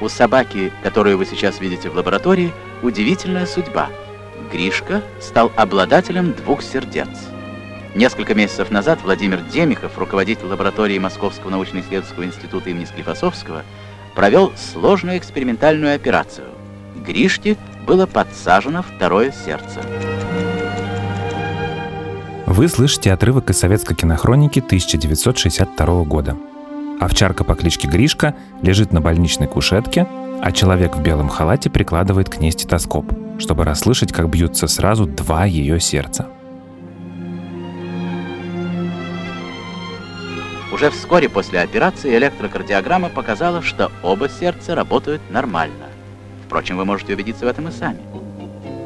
У собаки, которую вы сейчас видите в лаборатории, удивительная судьба. Гришка стал обладателем двух сердец. Несколько месяцев назад Владимир Демихов, руководитель лаборатории Московского научно-исследовательского института имени Склифосовского, провел сложную экспериментальную операцию. Гришке было подсажено второе сердце. Вы слышите отрывок из советской кинохроники 1962 года. Овчарка по кличке Гришка лежит на больничной кушетке, а человек в белом халате прикладывает к ней стетоскоп, чтобы расслышать, как бьются сразу два ее сердца. Уже вскоре после операции электрокардиограмма показала, что оба сердца работают нормально. Впрочем, вы можете убедиться в этом и сами.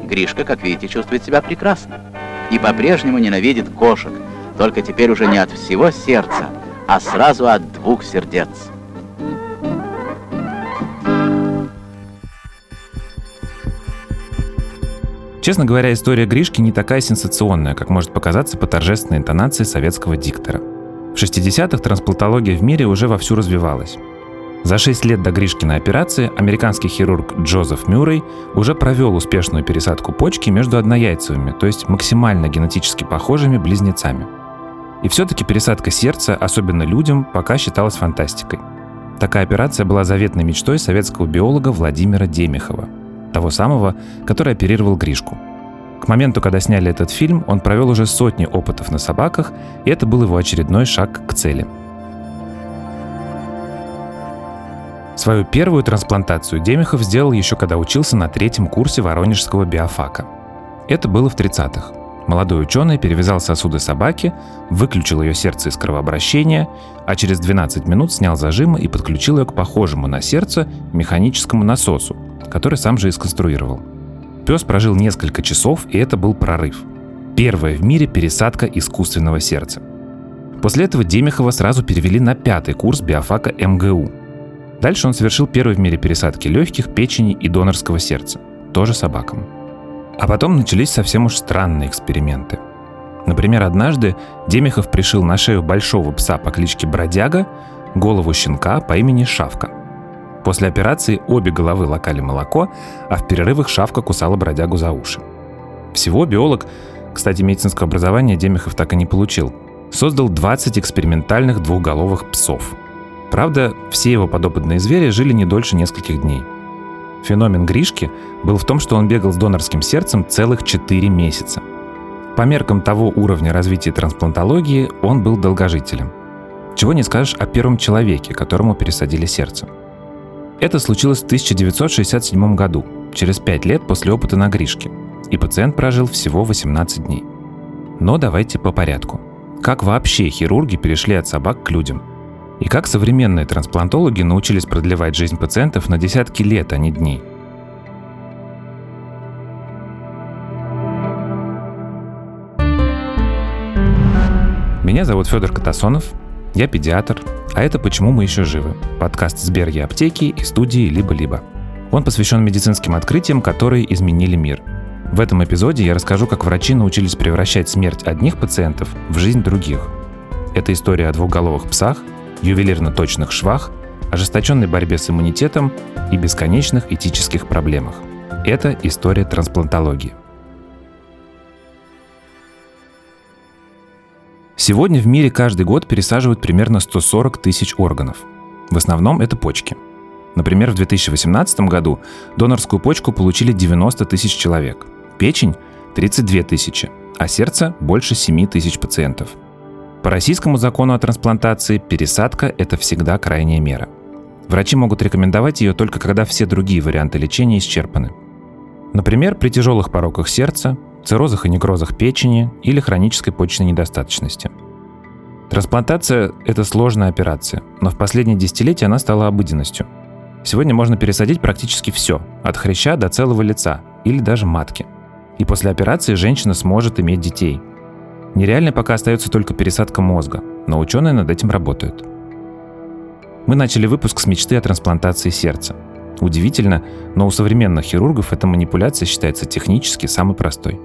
Гришка, как видите, чувствует себя прекрасно. И по-прежнему ненавидит кошек, только теперь уже не от всего сердца, а сразу от двух сердец. Честно говоря, история Гришки не такая сенсационная, как может показаться по торжественной интонации советского диктора. В 60-х трансплантология в мире уже вовсю развивалась. За 6 лет до Гришкиной операции американский хирург Джозеф Мюррей уже провел успешную пересадку почки между однояйцевыми, то есть максимально генетически похожими близнецами – и все-таки пересадка сердца, особенно людям, пока считалась фантастикой. Такая операция была заветной мечтой советского биолога Владимира Демихова, того самого, который оперировал Гришку. К моменту, когда сняли этот фильм, он провел уже сотни опытов на собаках, и это был его очередной шаг к цели. Свою первую трансплантацию Демихов сделал еще когда учился на третьем курсе Воронежского биофака. Это было в 30-х. Молодой ученый перевязал сосуды собаки, выключил ее сердце из кровообращения, а через 12 минут снял зажимы и подключил ее к похожему на сердце механическому насосу, который сам же и сконструировал. Пес прожил несколько часов, и это был прорыв. Первая в мире пересадка искусственного сердца. После этого Демихова сразу перевели на пятый курс биофака МГУ. Дальше он совершил первый в мире пересадки легких, печени и донорского сердца. Тоже собакам. А потом начались совсем уж странные эксперименты. Например, однажды Демихов пришил на шею большого пса по кличке Бродяга голову щенка по имени Шавка. После операции обе головы лакали молоко, а в перерывах Шавка кусала бродягу за уши. Всего биолог, кстати, медицинское образование Демихов так и не получил, создал 20 экспериментальных двухголовых псов. Правда, все его подопытные звери жили не дольше нескольких дней – Феномен Гришки был в том, что он бегал с донорским сердцем целых 4 месяца. По меркам того уровня развития трансплантологии он был долгожителем. Чего не скажешь о первом человеке, которому пересадили сердце. Это случилось в 1967 году, через 5 лет после опыта на Гришке, и пациент прожил всего 18 дней. Но давайте по порядку. Как вообще хирурги перешли от собак к людям – и как современные трансплантологи научились продлевать жизнь пациентов на десятки лет, а не дней. Меня зовут Федор Катасонов, я педиатр, а это «Почему мы еще живы» – подкаст Сберги аптеки и студии «Либо-либо». Он посвящен медицинским открытиям, которые изменили мир. В этом эпизоде я расскажу, как врачи научились превращать смерть одних пациентов в жизнь других. Это история о двухголовых псах – ювелирно-точных швах, ожесточенной борьбе с иммунитетом и бесконечных этических проблемах. Это история трансплантологии. Сегодня в мире каждый год пересаживают примерно 140 тысяч органов. В основном это почки. Например, в 2018 году донорскую почку получили 90 тысяч человек, печень – 32 тысячи, а сердце – больше 7 тысяч пациентов – по российскому закону о трансплантации пересадка – это всегда крайняя мера. Врачи могут рекомендовать ее только когда все другие варианты лечения исчерпаны. Например, при тяжелых пороках сердца, циррозах и некрозах печени или хронической почечной недостаточности. Трансплантация – это сложная операция, но в последние десятилетия она стала обыденностью. Сегодня можно пересадить практически все, от хряща до целого лица или даже матки. И после операции женщина сможет иметь детей – Нереальной пока остается только пересадка мозга, но ученые над этим работают. Мы начали выпуск с мечты о трансплантации сердца. Удивительно, но у современных хирургов эта манипуляция считается технически самой простой.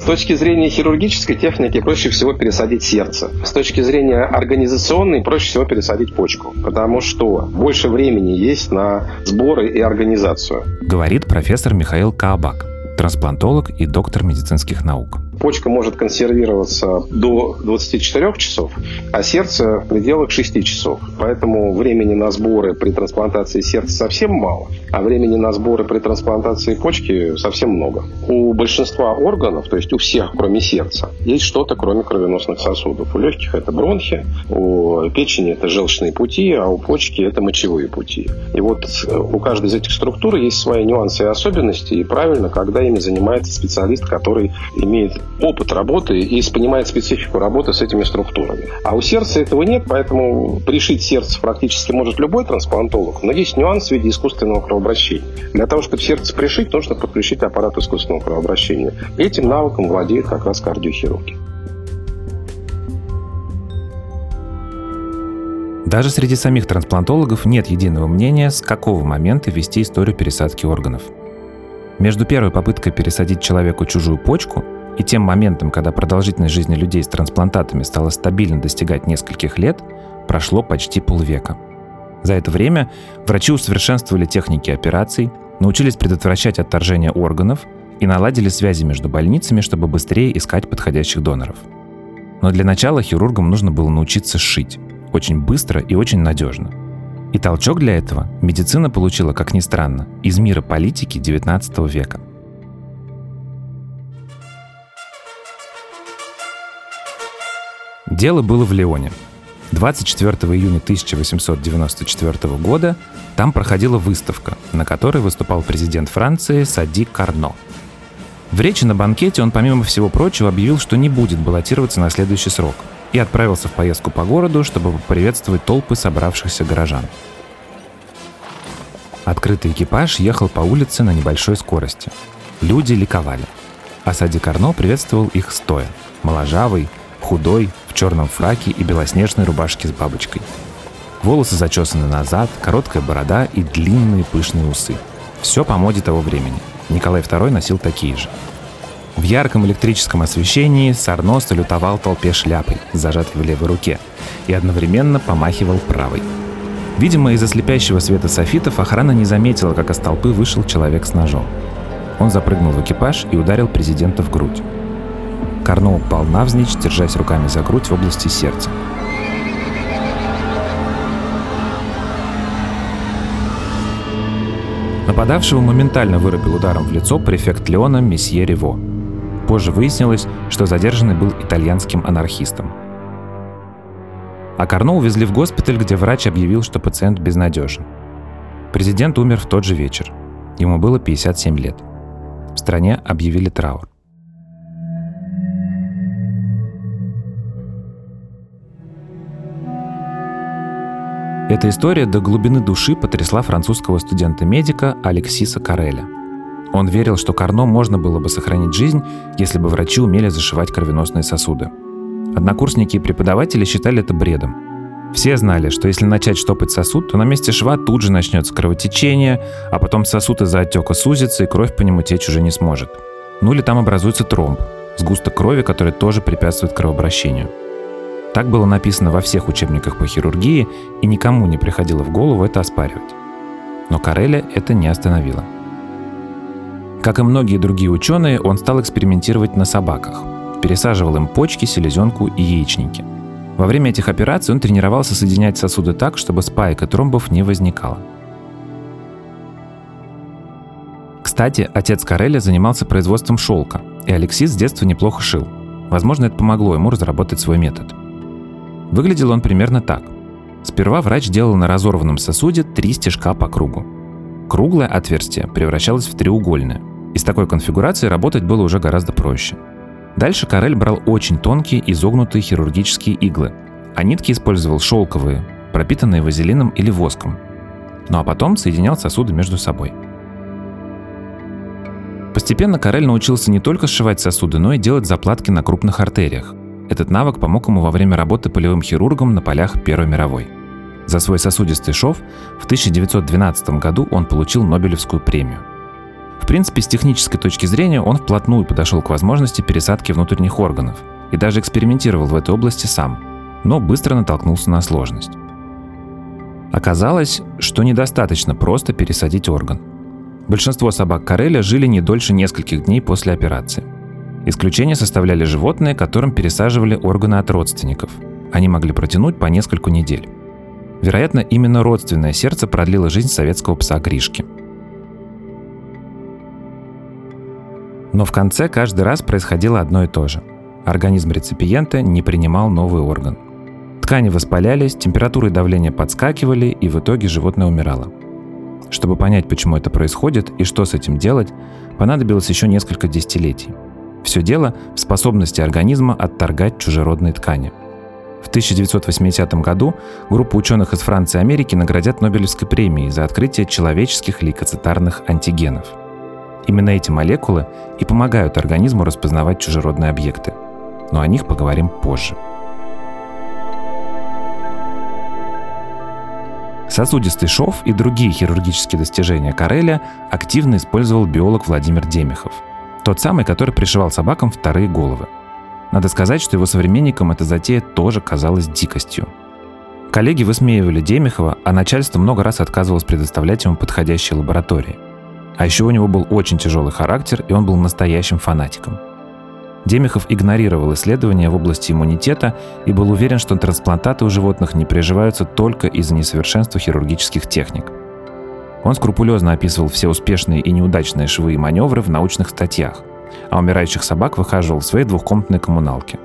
С точки зрения хирургической техники проще всего пересадить сердце. С точки зрения организационной проще всего пересадить почку, потому что больше времени есть на сборы и организацию. Говорит профессор Михаил Каабак, трансплантолог и доктор медицинских наук. Почка может консервироваться до 24 часов, а сердце в пределах 6 часов. Поэтому времени на сборы при трансплантации сердца совсем мало, а времени на сборы при трансплантации почки совсем много. У большинства органов, то есть у всех, кроме сердца, есть что-то, кроме кровеносных сосудов. У легких это бронхи, у печени это желчные пути, а у почки это мочевые пути. И вот э, у каждой из этих структур есть свои нюансы и особенности, и правильно, когда ими занимается специалист, который имеет опыт работы и понимает специфику работы с этими структурами. А у сердца этого нет, поэтому пришить сердце практически может любой трансплантолог, но есть нюанс в виде искусственного кровообращения. Для того, чтобы сердце пришить, нужно подключить аппарат искусственного кровообращения. Этим навыком владеют как раз кардиохирурги. Даже среди самих трансплантологов нет единого мнения, с какого момента вести историю пересадки органов. Между первой попыткой пересадить человеку чужую почку и тем моментом, когда продолжительность жизни людей с трансплантатами стала стабильно достигать нескольких лет, прошло почти полвека. За это время врачи усовершенствовали техники операций, научились предотвращать отторжение органов и наладили связи между больницами, чтобы быстрее искать подходящих доноров. Но для начала хирургам нужно было научиться шить. Очень быстро и очень надежно. И толчок для этого медицина получила, как ни странно, из мира политики XIX века – Дело было в Леоне. 24 июня 1894 года там проходила выставка, на которой выступал президент Франции Сади Карно. В речи на банкете он, помимо всего прочего, объявил, что не будет баллотироваться на следующий срок и отправился в поездку по городу, чтобы поприветствовать толпы собравшихся горожан. Открытый экипаж ехал по улице на небольшой скорости. Люди ликовали. А Сади Карно приветствовал их стоя. Моложавый, худой, в черном фраке и белоснежной рубашке с бабочкой. Волосы зачесаны назад, короткая борода и длинные пышные усы. Все по моде того времени. Николай II носил такие же. В ярком электрическом освещении Сарно салютовал толпе шляпой, зажатой в левой руке, и одновременно помахивал правой. Видимо, из-за слепящего света софитов охрана не заметила, как из толпы вышел человек с ножом. Он запрыгнул в экипаж и ударил президента в грудь. Карно упал навзничь, держась руками за грудь в области сердца. Нападавшего моментально вырубил ударом в лицо префект Леона месье Рево. Позже выяснилось, что задержанный был итальянским анархистом. А Карно увезли в госпиталь, где врач объявил, что пациент безнадежен. Президент умер в тот же вечер. Ему было 57 лет. В стране объявили траур. Эта история до глубины души потрясла французского студента-медика Алексиса Кареля. Он верил, что Карно можно было бы сохранить жизнь, если бы врачи умели зашивать кровеносные сосуды. Однокурсники и преподаватели считали это бредом. Все знали, что если начать штопать сосуд, то на месте шва тут же начнется кровотечение, а потом сосуд из-за отека сузится, и кровь по нему течь уже не сможет. Ну или там образуется тромб, сгусток крови, который тоже препятствует кровообращению – так было написано во всех учебниках по хирургии, и никому не приходило в голову это оспаривать. Но Кареля это не остановило. Как и многие другие ученые, он стал экспериментировать на собаках. Пересаживал им почки, селезенку и яичники. Во время этих операций он тренировался соединять сосуды так, чтобы спаек и тромбов не возникало. Кстати, отец Кареля занимался производством шелка, и Алексис с детства неплохо шил. Возможно, это помогло ему разработать свой метод – Выглядел он примерно так. Сперва врач делал на разорванном сосуде три стежка по кругу. Круглое отверстие превращалось в треугольное. И с такой конфигурацией работать было уже гораздо проще. Дальше Карель брал очень тонкие изогнутые хирургические иглы, а нитки использовал шелковые, пропитанные вазелином или воском. Ну а потом соединял сосуды между собой. Постепенно Карель научился не только сшивать сосуды, но и делать заплатки на крупных артериях. Этот навык помог ему во время работы полевым хирургом на полях Первой мировой. За свой сосудистый шов в 1912 году он получил Нобелевскую премию. В принципе, с технической точки зрения он вплотную подошел к возможности пересадки внутренних органов и даже экспериментировал в этой области сам, но быстро натолкнулся на сложность. Оказалось, что недостаточно просто пересадить орган. Большинство собак Кареля жили не дольше нескольких дней после операции. Исключение составляли животные, которым пересаживали органы от родственников. Они могли протянуть по нескольку недель. Вероятно, именно родственное сердце продлило жизнь советского пса Гришки – Но в конце каждый раз происходило одно и то же. Организм реципиента не принимал новый орган. Ткани воспалялись, температура и давление подскакивали, и в итоге животное умирало. Чтобы понять, почему это происходит и что с этим делать, понадобилось еще несколько десятилетий. Все дело в способности организма отторгать чужеродные ткани. В 1980 году группа ученых из Франции и Америки наградят Нобелевской премией за открытие человеческих лейкоцитарных антигенов – Именно эти молекулы и помогают организму распознавать чужеродные объекты. Но о них поговорим позже. Сосудистый шов и другие хирургические достижения Кареля активно использовал биолог Владимир Демихов. Тот самый, который пришивал собакам вторые головы. Надо сказать, что его современникам эта затея тоже казалась дикостью. Коллеги высмеивали Демихова, а начальство много раз отказывалось предоставлять ему подходящие лаборатории – а еще у него был очень тяжелый характер, и он был настоящим фанатиком. Демихов игнорировал исследования в области иммунитета и был уверен, что трансплантаты у животных не приживаются только из-за несовершенства хирургических техник. Он скрупулезно описывал все успешные и неудачные швы и маневры в научных статьях, а умирающих собак выхаживал в своей двухкомнатной коммуналке.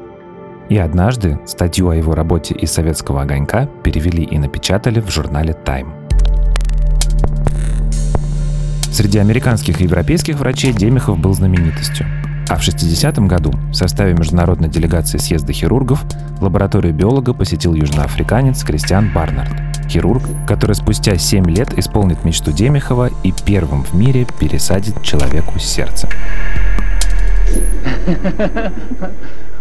И однажды статью о его работе из советского огонька перевели и напечатали в журнале Time. Среди американских и европейских врачей Демихов был знаменитостью. А в 60-м году в составе международной делегации съезда хирургов лабораторию биолога посетил южноафриканец Кристиан Барнард. Хирург, который спустя 7 лет исполнит мечту Демихова и первым в мире пересадит человеку сердце.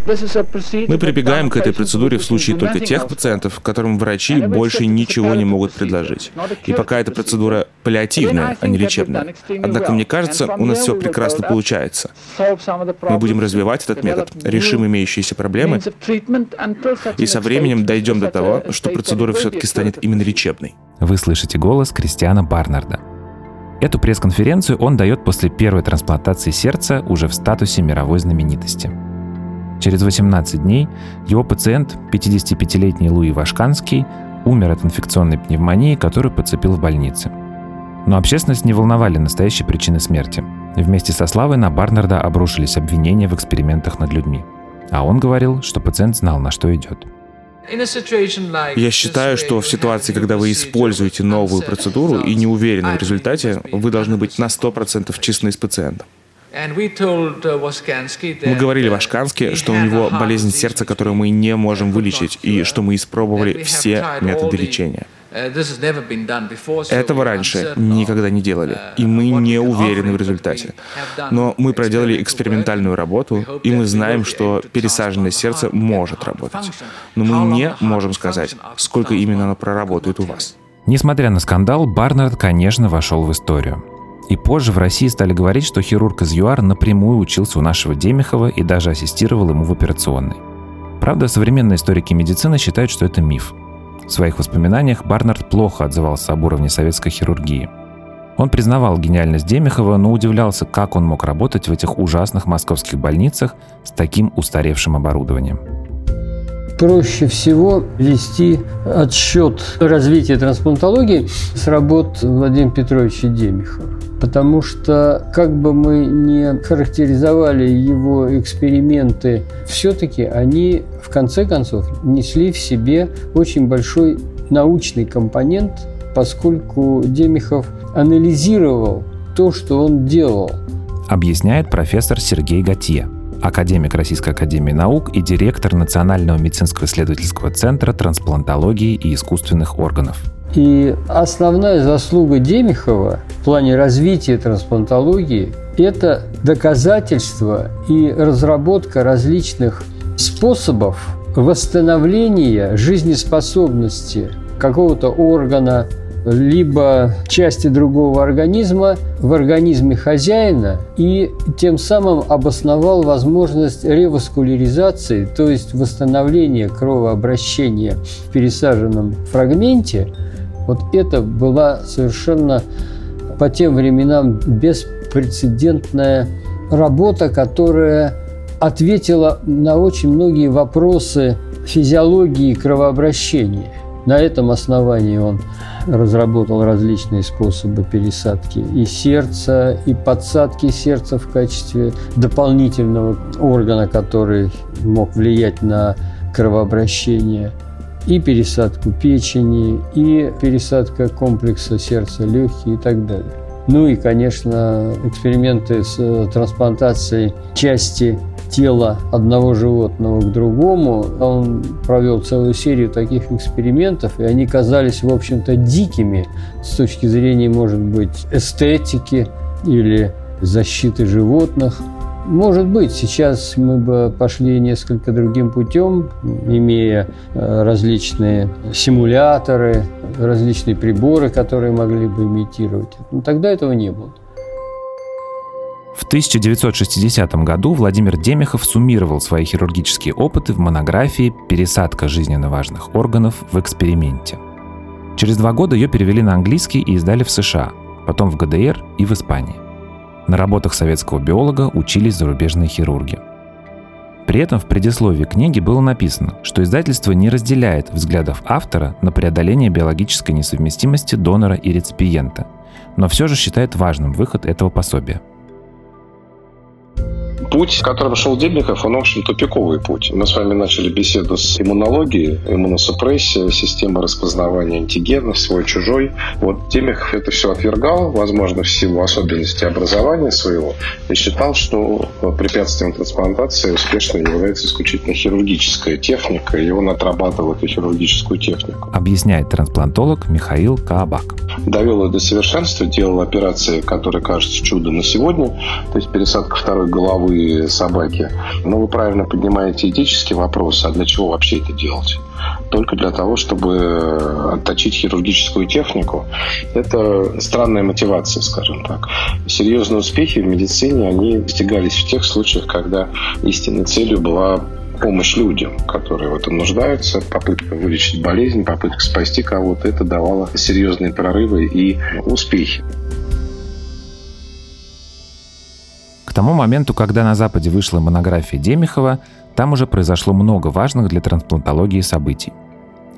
Мы прибегаем к этой процедуре в случае только тех пациентов, которым врачи больше ничего не могут предложить. И пока эта процедура паллиативная, а не лечебная. Однако, мне кажется, у нас все прекрасно получается. Мы будем развивать этот метод, решим имеющиеся проблемы, и со временем дойдем до того, что процедура все-таки станет именно лечебной. Вы слышите голос Кристиана Барнарда. Эту пресс-конференцию он дает после первой трансплантации сердца уже в статусе мировой знаменитости – Через 18 дней его пациент, 55-летний Луи Вашканский, умер от инфекционной пневмонии, которую подцепил в больнице. Но общественность не волновали настоящие причины смерти. Вместе со Славой на Барнарда обрушились обвинения в экспериментах над людьми. А он говорил, что пациент знал, на что идет. Я считаю, что в ситуации, когда вы используете новую процедуру и не уверены в результате, вы должны быть на 100% честны с пациентом. Uh, мы говорили Вашканске, что у него болезнь сердца, которую мы не можем вылечить, и что мы испробовали все методы лечения. Uh, Этого раньше никогда не делали, uh, и мы не уверены в результате. Но мы проделали экспериментальную работу, и мы знаем, что пересаженное сердце может работать. Но мы не можем сказать, сколько именно оно проработает у вас. Несмотря на скандал, Барнард, конечно, вошел в историю. И позже в России стали говорить, что хирург из ЮАР напрямую учился у нашего Демихова и даже ассистировал ему в операционной. Правда, современные историки медицины считают, что это миф. В своих воспоминаниях Барнард плохо отзывался об уровне советской хирургии. Он признавал гениальность Демихова, но удивлялся, как он мог работать в этих ужасных московских больницах с таким устаревшим оборудованием. Проще всего вести отсчет развития трансплантологии с работ Владимира Петровича Демихова потому что как бы мы не характеризовали его эксперименты, все-таки они в конце концов несли в себе очень большой научный компонент, поскольку Демихов анализировал то, что он делал. Объясняет профессор Сергей Готье, академик Российской академии наук и директор Национального медицинского исследовательского центра трансплантологии и искусственных органов. И основная заслуга Демихова в плане развития трансплантологии – это доказательство и разработка различных способов восстановления жизнеспособности какого-то органа, либо части другого организма в организме хозяина и тем самым обосновал возможность реваскуляризации, то есть восстановления кровообращения в пересаженном фрагменте. Вот это была совершенно по тем временам беспрецедентная работа, которая ответила на очень многие вопросы физиологии кровообращения. На этом основании он разработал различные способы пересадки и сердца, и подсадки сердца в качестве дополнительного органа, который мог влиять на кровообращение, и пересадку печени, и пересадка комплекса сердца, легкие и так далее. Ну и, конечно, эксперименты с трансплантацией части тела одного животного к другому. Он провел целую серию таких экспериментов, и они казались, в общем-то, дикими с точки зрения, может быть, эстетики или защиты животных. Может быть, сейчас мы бы пошли несколько другим путем, имея э, различные симуляторы, различные приборы, которые могли бы имитировать. Но тогда этого не было. В 1960 году Владимир Демихов суммировал свои хирургические опыты в монографии «Пересадка жизненно важных органов в эксперименте». Через два года ее перевели на английский и издали в США, потом в ГДР и в Испании. На работах советского биолога учились зарубежные хирурги. При этом в предисловии книги было написано, что издательство не разделяет взглядов автора на преодоление биологической несовместимости донора и реципиента, но все же считает важным выход этого пособия – Путь, которым шел Дебников, он, в общем, тупиковый путь. Мы с вами начали беседу с иммунологией, иммуносупрессия, система распознавания антигенов, свой-чужой. Вот Дебников это все отвергал, возможно, в силу особенностей образования своего, и считал, что препятствием трансплантации успешно является исключительно хирургическая техника, и он отрабатывал эту хирургическую технику. Объясняет трансплантолог Михаил Каабак. Довел ее до совершенства, делал операции, которые кажутся чудом на сегодня, то есть пересадка второй головы собаки. Но вы правильно поднимаете этический вопрос, а для чего вообще это делать? Только для того, чтобы отточить хирургическую технику. Это странная мотивация, скажем так. Серьезные успехи в медицине, они достигались в тех случаях, когда истинной целью была помощь людям, которые в этом нуждаются, попытка вылечить болезнь, попытка спасти кого-то, это давало серьезные прорывы и успехи. Тому моменту, когда на Западе вышла монография Демихова, там уже произошло много важных для трансплантологии событий.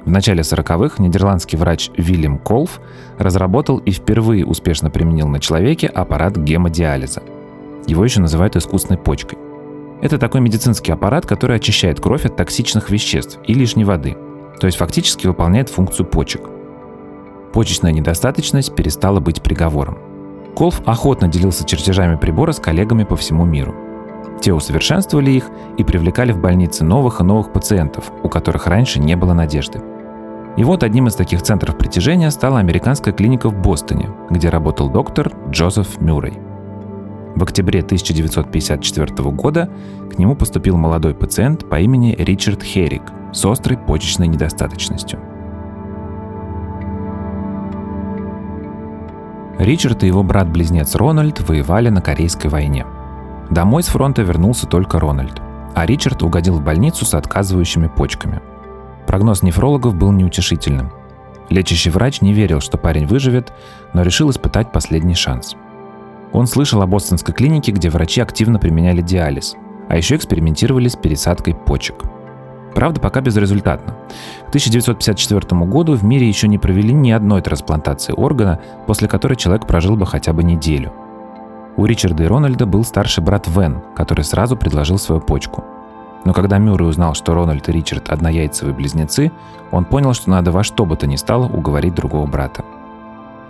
В начале 40-х нидерландский врач Вильям Колф разработал и впервые успешно применил на человеке аппарат гемодиализа. Его еще называют искусственной почкой. Это такой медицинский аппарат, который очищает кровь от токсичных веществ и лишней воды, то есть фактически выполняет функцию почек. Почечная недостаточность перестала быть приговором – Колф охотно делился чертежами прибора с коллегами по всему миру. Те усовершенствовали их и привлекали в больницы новых и новых пациентов, у которых раньше не было надежды. И вот одним из таких центров притяжения стала американская клиника в Бостоне, где работал доктор Джозеф Мюррей. В октябре 1954 года к нему поступил молодой пациент по имени Ричард Херик с острой почечной недостаточностью. Ричард и его брат-близнец Рональд воевали на Корейской войне. Домой с фронта вернулся только Рональд, а Ричард угодил в больницу с отказывающими почками. Прогноз нефрологов был неутешительным. Лечащий врач не верил, что парень выживет, но решил испытать последний шанс. Он слышал о бостонской клинике, где врачи активно применяли диализ, а еще экспериментировали с пересадкой почек – Правда, пока безрезультатно. К 1954 году в мире еще не провели ни одной трансплантации органа, после которой человек прожил бы хотя бы неделю. У Ричарда и Рональда был старший брат Вен, который сразу предложил свою почку. Но когда Мюррей узнал, что Рональд и Ричард однояйцевые близнецы, он понял, что надо во что бы то ни стало уговорить другого брата.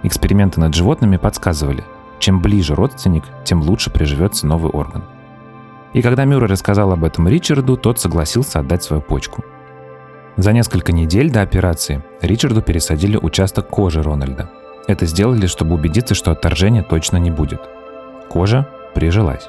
Эксперименты над животными подсказывали, чем ближе родственник, тем лучше приживется новый орган – и когда Мюррей рассказал об этом Ричарду, тот согласился отдать свою почку. За несколько недель до операции Ричарду пересадили участок кожи Рональда. Это сделали, чтобы убедиться, что отторжения точно не будет. Кожа прижилась.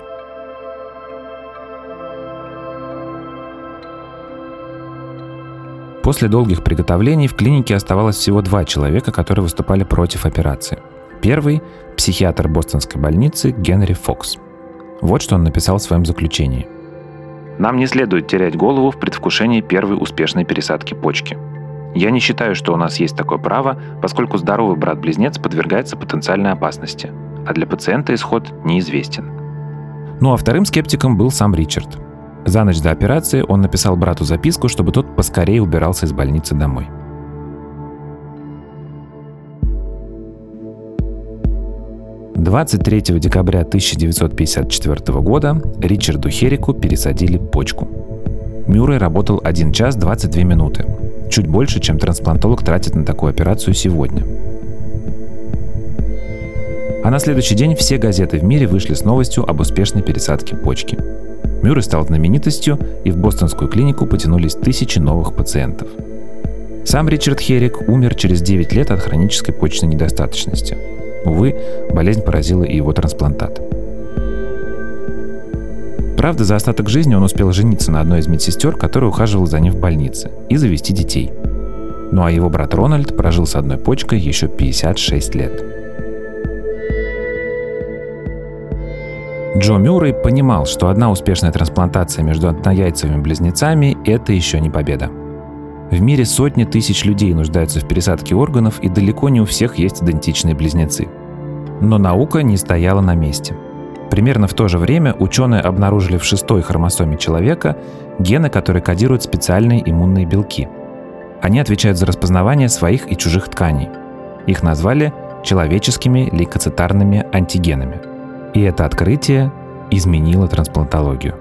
После долгих приготовлений в клинике оставалось всего два человека, которые выступали против операции. Первый – психиатр бостонской больницы Генри Фокс. Вот что он написал в своем заключении. «Нам не следует терять голову в предвкушении первой успешной пересадки почки. Я не считаю, что у нас есть такое право, поскольку здоровый брат-близнец подвергается потенциальной опасности, а для пациента исход неизвестен. Ну а вторым скептиком был сам Ричард. За ночь до операции он написал брату записку, чтобы тот поскорее убирался из больницы домой. «23 декабря 1954 года Ричарду Херику пересадили почку. Мюррей работал 1 час 22 минуты, чуть больше, чем трансплантолог тратит на такую операцию сегодня. А на следующий день все газеты в мире вышли с новостью об успешной пересадке почки. Мюррей стал знаменитостью, и в бостонскую клинику потянулись тысячи новых пациентов. Сам Ричард Херик умер через 9 лет от хронической почечной недостаточности. Увы, болезнь поразила и его трансплантат. Правда, за остаток жизни он успел жениться на одной из медсестер, которая ухаживала за ним в больнице, и завести детей. Ну а его брат Рональд прожил с одной почкой еще 56 лет. Джо Мюррей понимал, что одна успешная трансплантация между однояйцевыми близнецами – это еще не победа. В мире сотни тысяч людей нуждаются в пересадке органов, и далеко не у всех есть идентичные близнецы. Но наука не стояла на месте – Примерно в то же время ученые обнаружили в шестой хромосоме человека гены, которые кодируют специальные иммунные белки. Они отвечают за распознавание своих и чужих тканей. Их назвали человеческими лейкоцитарными антигенами. И это открытие изменило трансплантологию.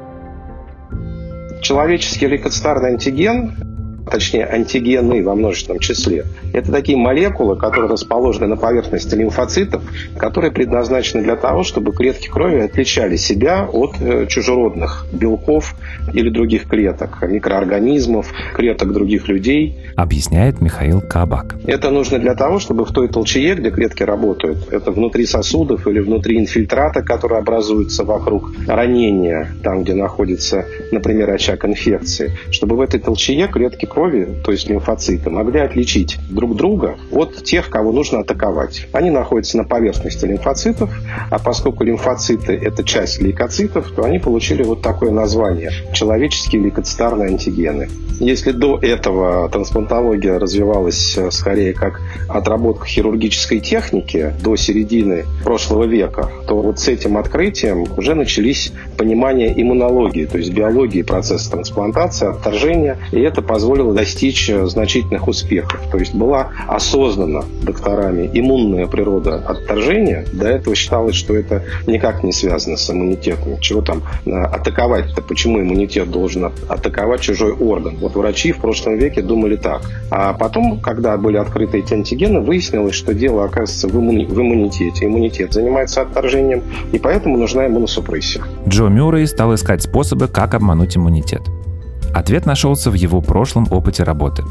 Человеческий лейкоцитарный антиген точнее антигены во множественном числе. Это такие молекулы, которые расположены на поверхности лимфоцитов, которые предназначены для того, чтобы клетки крови отличали себя от э, чужеродных белков или других клеток, микроорганизмов, клеток других людей. Объясняет Михаил Кабак. Это нужно для того, чтобы в той толчее, где клетки работают, это внутри сосудов или внутри инфильтрата, который образуется вокруг ранения, там, где находится, например, очаг инфекции, чтобы в этой толчее клетки крови крови, то есть лимфоциты, могли отличить друг друга от тех, кого нужно атаковать. Они находятся на поверхности лимфоцитов, а поскольку лимфоциты – это часть лейкоцитов, то они получили вот такое название – человеческие лейкоцитарные антигены. Если до этого трансплантология развивалась э, скорее как отработка хирургической техники до середины прошлого века, то вот с этим открытием уже начались понимание иммунологии, то есть биологии процесса трансплантации, отторжения, и это позволило позволило достичь э, значительных успехов. То есть была осознана докторами иммунная природа отторжения. До этого считалось, что это никак не связано с иммунитетом. Чего там э, атаковать-то? Почему иммунитет должен атаковать чужой орган? Вот врачи в прошлом веке думали так. А потом, когда были открыты эти антигены, выяснилось, что дело оказывается в иммунитете. Иммунитет занимается отторжением, и поэтому нужна иммуносупрессия. Джо Мюррей стал искать способы, как обмануть иммунитет. Ответ нашелся в его прошлом опыте работы.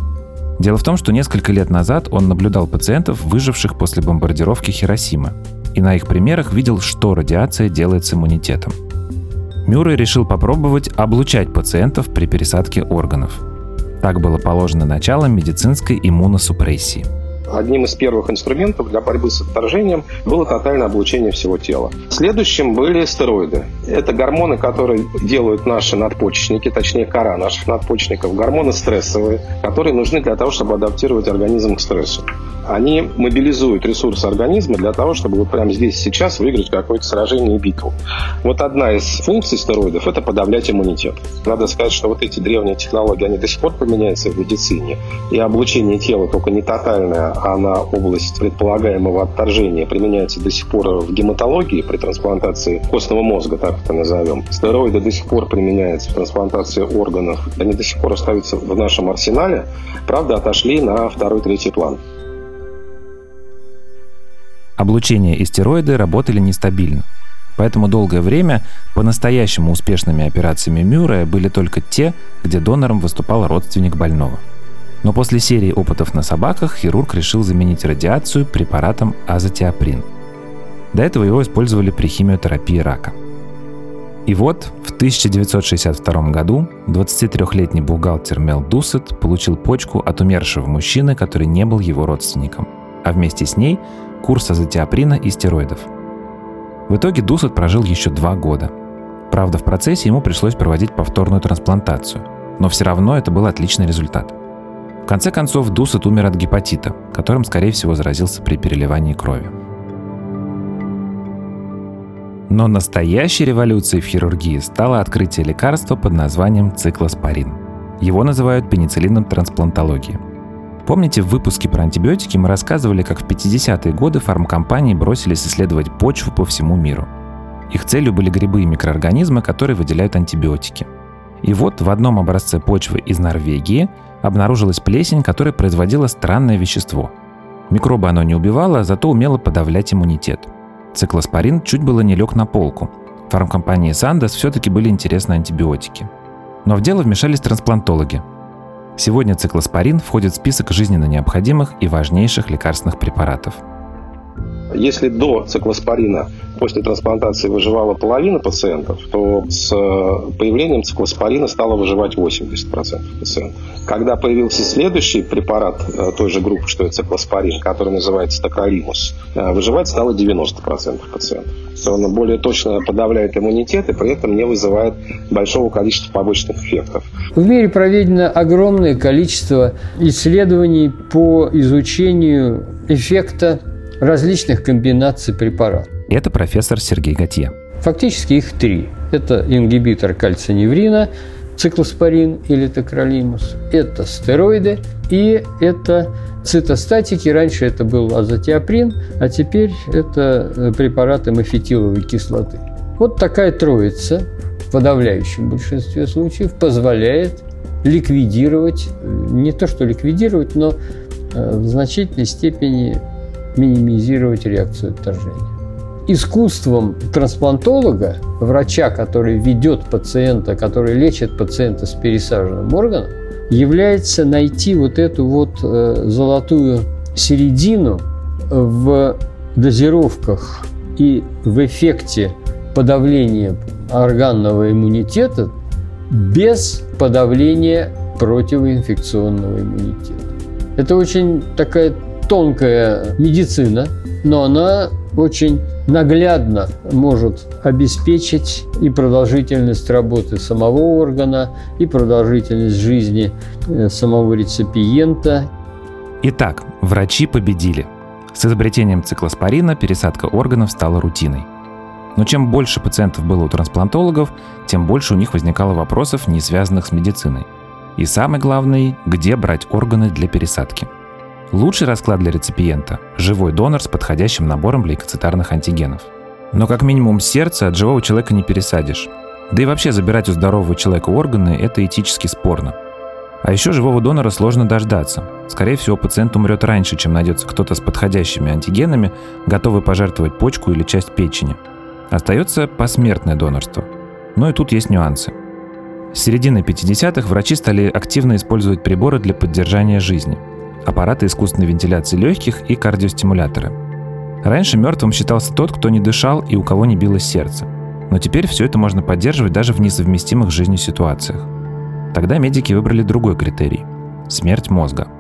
Дело в том, что несколько лет назад он наблюдал пациентов, выживших после бомбардировки Хиросимы, и на их примерах видел, что радиация делает с иммунитетом. Мюррей решил попробовать облучать пациентов при пересадке органов. Так было положено начало медицинской иммуносупрессии – Одним из первых инструментов для борьбы с отторжением было тотальное облучение всего тела. Следующим были стероиды. Это гормоны, которые делают наши надпочечники, точнее кора наших надпочечников, гормоны стрессовые, которые нужны для того, чтобы адаптировать организм к стрессу они мобилизуют ресурсы организма для того, чтобы вот прямо здесь сейчас выиграть какое-то сражение и битву. Вот одна из функций стероидов – это подавлять иммунитет. Надо сказать, что вот эти древние технологии, они до сих пор применяются в медицине. И облучение тела, только не тотальное, а на область предполагаемого отторжения, применяется до сих пор в гематологии при трансплантации костного мозга, так это назовем. Стероиды до сих пор применяются в трансплантации органов. Они до сих пор остаются в нашем арсенале, правда, отошли на второй-третий план. Облучение и стероиды работали нестабильно. Поэтому долгое время по-настоящему успешными операциями Мюррея были только те, где донором выступал родственник больного. Но после серии опытов на собаках хирург решил заменить радиацию препаратом азотиаприн. До этого его использовали при химиотерапии рака. И вот в 1962 году 23-летний бухгалтер Мел Дусет получил почку от умершего мужчины, который не был его родственником, а вместе с ней курс азотиаприна и стероидов. В итоге Дусет прожил еще два года. Правда, в процессе ему пришлось проводить повторную трансплантацию, но все равно это был отличный результат. В конце концов, Дусет умер от гепатита, которым, скорее всего, заразился при переливании крови. Но настоящей революцией в хирургии стало открытие лекарства под названием циклоспорин. Его называют пенициллином трансплантологии. Помните, в выпуске про антибиотики мы рассказывали, как в 50-е годы фармкомпании бросились исследовать почву по всему миру. Их целью были грибы и микроорганизмы, которые выделяют антибиотики. И вот в одном образце почвы из Норвегии обнаружилась плесень, которая производила странное вещество. Микробы оно не убивало, зато умело подавлять иммунитет – Циклоспорин чуть было не лег на полку. Фармкомпании Сандос все-таки были интересны антибиотики. Но в дело вмешались трансплантологи. Сегодня циклоспорин входит в список жизненно необходимых и важнейших лекарственных препаратов. Если до циклоспорина после трансплантации выживала половина пациентов, то с э, появлением циклоспорина стало выживать 80% пациентов. Когда появился следующий препарат э, той же группы, что и циклоспорин, который называется токролимус, э, выживать стало 90% пациентов. Он более точно подавляет иммунитет и при этом не вызывает большого количества побочных эффектов. В мире проведено огромное количество исследований по изучению эффекта различных комбинаций препаратов. Это профессор Сергей Готье. Фактически их три. Это ингибитор кальциневрина, циклоспорин или токролимус, это стероиды и это цитостатики. Раньше это был азотиаприн, а теперь это э, препараты мафетиловой кислоты. Вот такая троица в подавляющем большинстве случаев позволяет ликвидировать, э, не то что ликвидировать, но э, в значительной степени минимизировать реакцию отторжения искусством трансплантолога, врача, который ведет пациента, который лечит пациента с пересаженным органом, является найти вот эту вот э, золотую середину в дозировках и в эффекте подавления органного иммунитета без подавления противоинфекционного иммунитета. Это очень такая тонкая медицина, но она очень наглядно может обеспечить и продолжительность работы самого органа, и продолжительность жизни э, самого реципиента. Итак, врачи победили. С изобретением циклоспорина пересадка органов стала рутиной. Но чем больше пациентов было у трансплантологов, тем больше у них возникало вопросов, не связанных с медициной. И самый главный, где брать органы для пересадки – Лучший расклад для реципиента – живой донор с подходящим набором лейкоцитарных антигенов. Но как минимум сердце от живого человека не пересадишь. Да и вообще забирать у здорового человека органы – это этически спорно. А еще живого донора сложно дождаться. Скорее всего, пациент умрет раньше, чем найдется кто-то с подходящими антигенами, готовый пожертвовать почку или часть печени. Остается посмертное донорство. Но и тут есть нюансы. С середины 50-х врачи стали активно использовать приборы для поддержания жизни – аппараты искусственной вентиляции легких и кардиостимуляторы. Раньше мертвым считался тот, кто не дышал и у кого не билось сердце. Но теперь все это можно поддерживать даже в несовместимых с жизнью ситуациях. Тогда медики выбрали другой критерий – смерть мозга –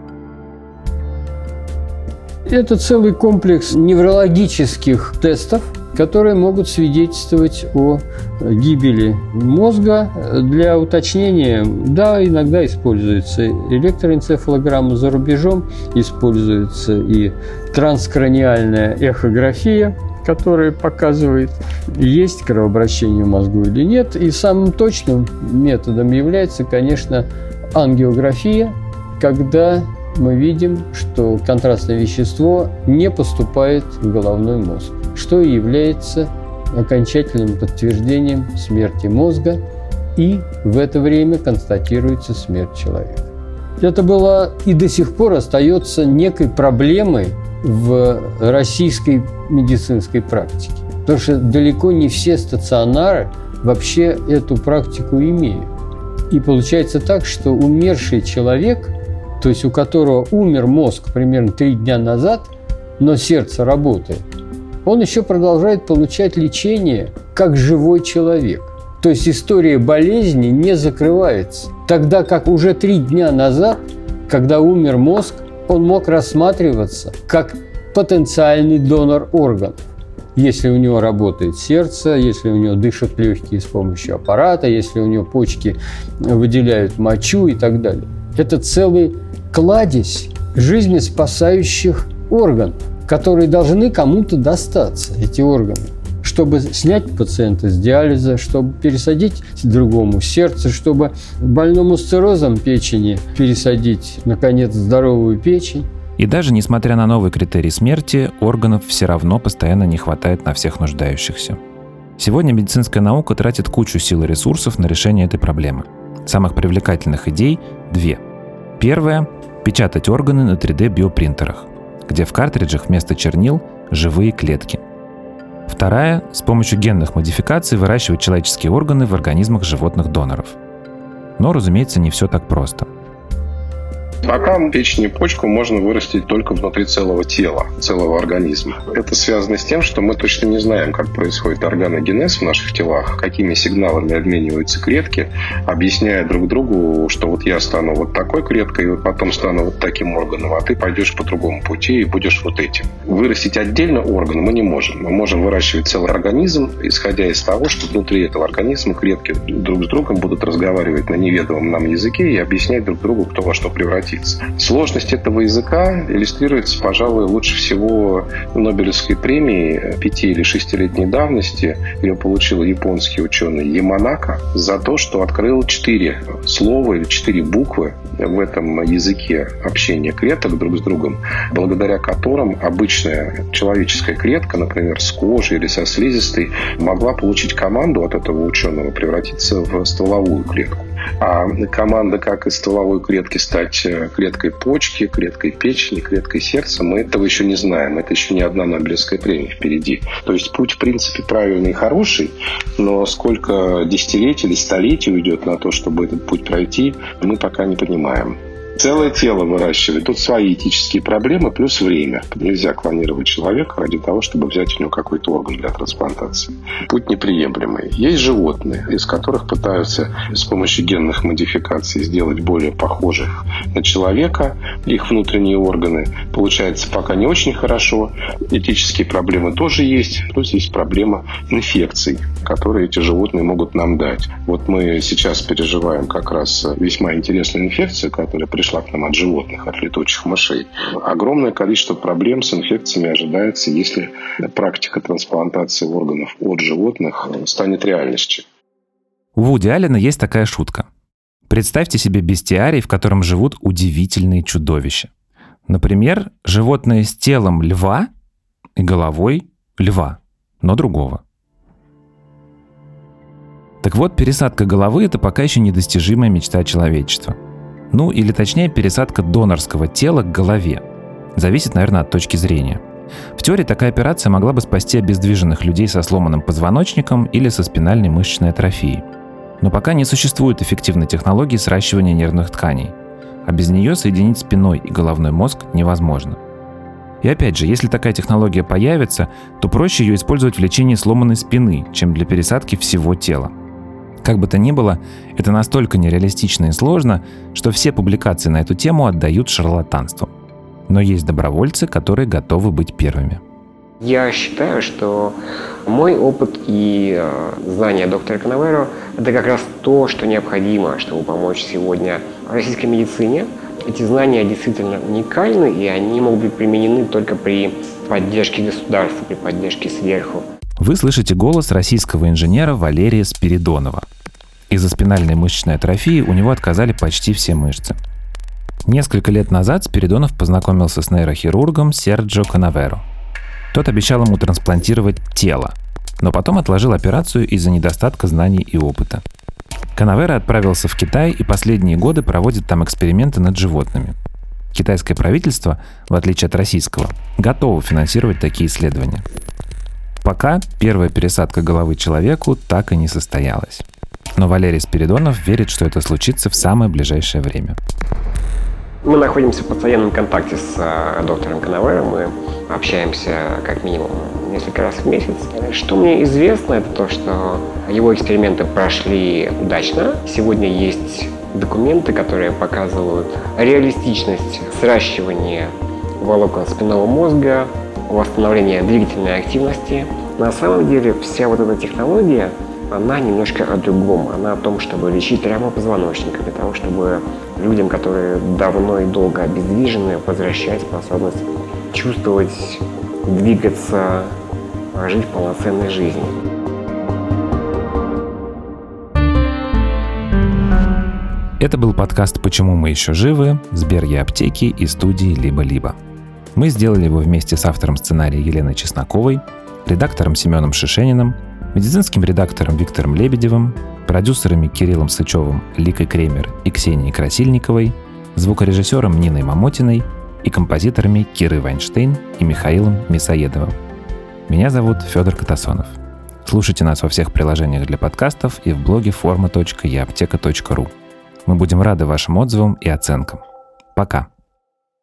это целый комплекс неврологических тестов, которые могут свидетельствовать о гибели мозга. Для уточнения, да, иногда используется электроэнцефалограмма за рубежом, используется и транскраниальная эхография, которая показывает, есть кровообращение в мозгу или нет. И самым точным методом является, конечно, ангиография, когда мы видим, что контрастное вещество не поступает в головной мозг, что и является окончательным подтверждением смерти мозга, и в это время констатируется смерть человека. Это было и до сих пор остается некой проблемой в российской медицинской практике. Потому что далеко не все стационары вообще эту практику имеют. И получается так, что умерший человек – то есть у которого умер мозг примерно три дня назад, но сердце работает, он еще продолжает получать лечение как живой человек. То есть история болезни не закрывается. Тогда как уже три дня назад, когда умер мозг, он мог рассматриваться как потенциальный донор органов. Если у него работает сердце, если у него дышат легкие с помощью аппарата, если у него почки выделяют мочу и так далее. Это целый кладезь жизнеспасающих органов, которые должны кому-то достаться, эти органы чтобы снять пациента с диализа, чтобы пересадить другому сердце, чтобы больному с циррозом печени пересадить, наконец, здоровую печень. И даже несмотря на новый критерий смерти, органов все равно постоянно не хватает на всех нуждающихся. Сегодня медицинская наука тратит кучу сил и ресурсов на решение этой проблемы. Самых привлекательных идей – две. Первая – печатать органы на 3D-биопринтерах, где в картриджах вместо чернил – живые клетки – Вторая – с помощью генных модификаций выращивать человеческие органы в организмах животных-доноров. Но, разумеется, не все так просто – Пока печень и почку можно вырастить только внутри целого тела, целого организма. Это связано с тем, что мы точно не знаем, как происходит органогенез в наших телах, какими сигналами обмениваются клетки, объясняя друг другу, что вот я стану вот такой клеткой, и потом стану вот таким органом, а ты пойдешь по другому пути и будешь вот этим. Вырастить отдельно орган мы не можем. Мы можем выращивать целый организм, исходя из того, что внутри этого организма клетки друг с другом будут разговаривать на неведомом нам языке и объяснять друг другу, кто во что превратится обратиться. Сложность этого языка иллюстрируется, пожалуй, лучше всего Нобелевской премией пяти- или шестилетней давности. Ее получил японский ученый Яманака за то, что открыл четыре слова или четыре буквы в этом языке общения клеток друг с другом, благодаря которым обычная человеческая клетка, например, с кожей или со слизистой, могла получить команду от этого ученого превратиться в стволовую клетку. А команда, как из стволовой клетки стать клеткой почки, клеткой печени, клеткой сердца, мы этого еще не знаем. Это еще не одна Нобелевская премия впереди. То есть путь, в принципе, правильный и хороший, но сколько десятилетий или столетий уйдет на то, чтобы этот путь пройти, мы пока не понимаем целое тело выращивать. Тут свои этические проблемы плюс время. Нельзя клонировать человека ради того, чтобы взять у него какой-то орган для трансплантации. Путь неприемлемый. Есть животные, из которых пытаются с помощью генных модификаций сделать более похожих на человека их внутренние органы. Получается пока не очень хорошо. Этические проблемы тоже есть. Плюс есть проблема инфекций, которые эти животные могут нам дать. Вот мы сейчас переживаем как раз весьма интересную инфекцию, которая пришла пришла к нам от животных, от летучих мышей. Огромное количество проблем с инфекциями ожидается, если практика трансплантации органов от животных станет реальностью. У Вуди Аллена есть такая шутка. Представьте себе бестиарий, в котором живут удивительные чудовища. Например, животное с телом льва и головой льва, но другого. Так вот, пересадка головы – это пока еще недостижимая мечта человечества – ну или точнее пересадка донорского тела к голове. Зависит, наверное, от точки зрения. В теории такая операция могла бы спасти обездвиженных людей со сломанным позвоночником или со спинальной мышечной атрофией. Но пока не существует эффективной технологии сращивания нервных тканей, а без нее соединить спиной и головной мозг невозможно. И опять же, если такая технология появится, то проще ее использовать в лечении сломанной спины, чем для пересадки всего тела. Как бы то ни было, это настолько нереалистично и сложно, что все публикации на эту тему отдают шарлатанству. Но есть добровольцы, которые готовы быть первыми. Я считаю, что мой опыт и э, знания доктора Канаверо – это как раз то, что необходимо, чтобы помочь сегодня российской медицине. Эти знания действительно уникальны, и они могут быть применены только при поддержке государства, при поддержке сверху. Вы слышите голос российского инженера Валерия Спиридонова. Из-за спинальной мышечной атрофии у него отказали почти все мышцы. Несколько лет назад Спиридонов познакомился с нейрохирургом Серджио Канаверо. Тот обещал ему трансплантировать тело, но потом отложил операцию из-за недостатка знаний и опыта. Канаверо отправился в Китай и последние годы проводит там эксперименты над животными. Китайское правительство, в отличие от российского, готово финансировать такие исследования. Пока первая пересадка головы человеку так и не состоялась. Но Валерий Спиридонов верит, что это случится в самое ближайшее время. Мы находимся в постоянном контакте с э, доктором Канавером, мы общаемся как минимум несколько раз в месяц. Что мне известно, это то, что его эксперименты прошли удачно. Сегодня есть документы, которые показывают реалистичность сращивания волокон спинного мозга, восстановления двигательной активности. На самом деле вся вот эта технология, она немножко о другом. Она о том, чтобы лечить травму позвоночника, для того, чтобы людям, которые давно и долго обездвижены, возвращать способность чувствовать, двигаться, жить полноценной жизнью. Это был подкаст «Почему мы еще живы» Сберги аптеки и студии «Либо-либо». Мы сделали его вместе с автором сценария Еленой Чесноковой, редактором Семеном Шишениным, медицинским редактором Виктором Лебедевым, продюсерами Кириллом Сычевым, Ликой Кремер и Ксенией Красильниковой, звукорежиссером Ниной Мамотиной и композиторами Кирой Вайнштейн и Михаилом Мисоедовым. Меня зовут Федор Катасонов. Слушайте нас во всех приложениях для подкастов и в блоге forma.eapteka.ru. Мы будем рады вашим отзывам и оценкам. Пока!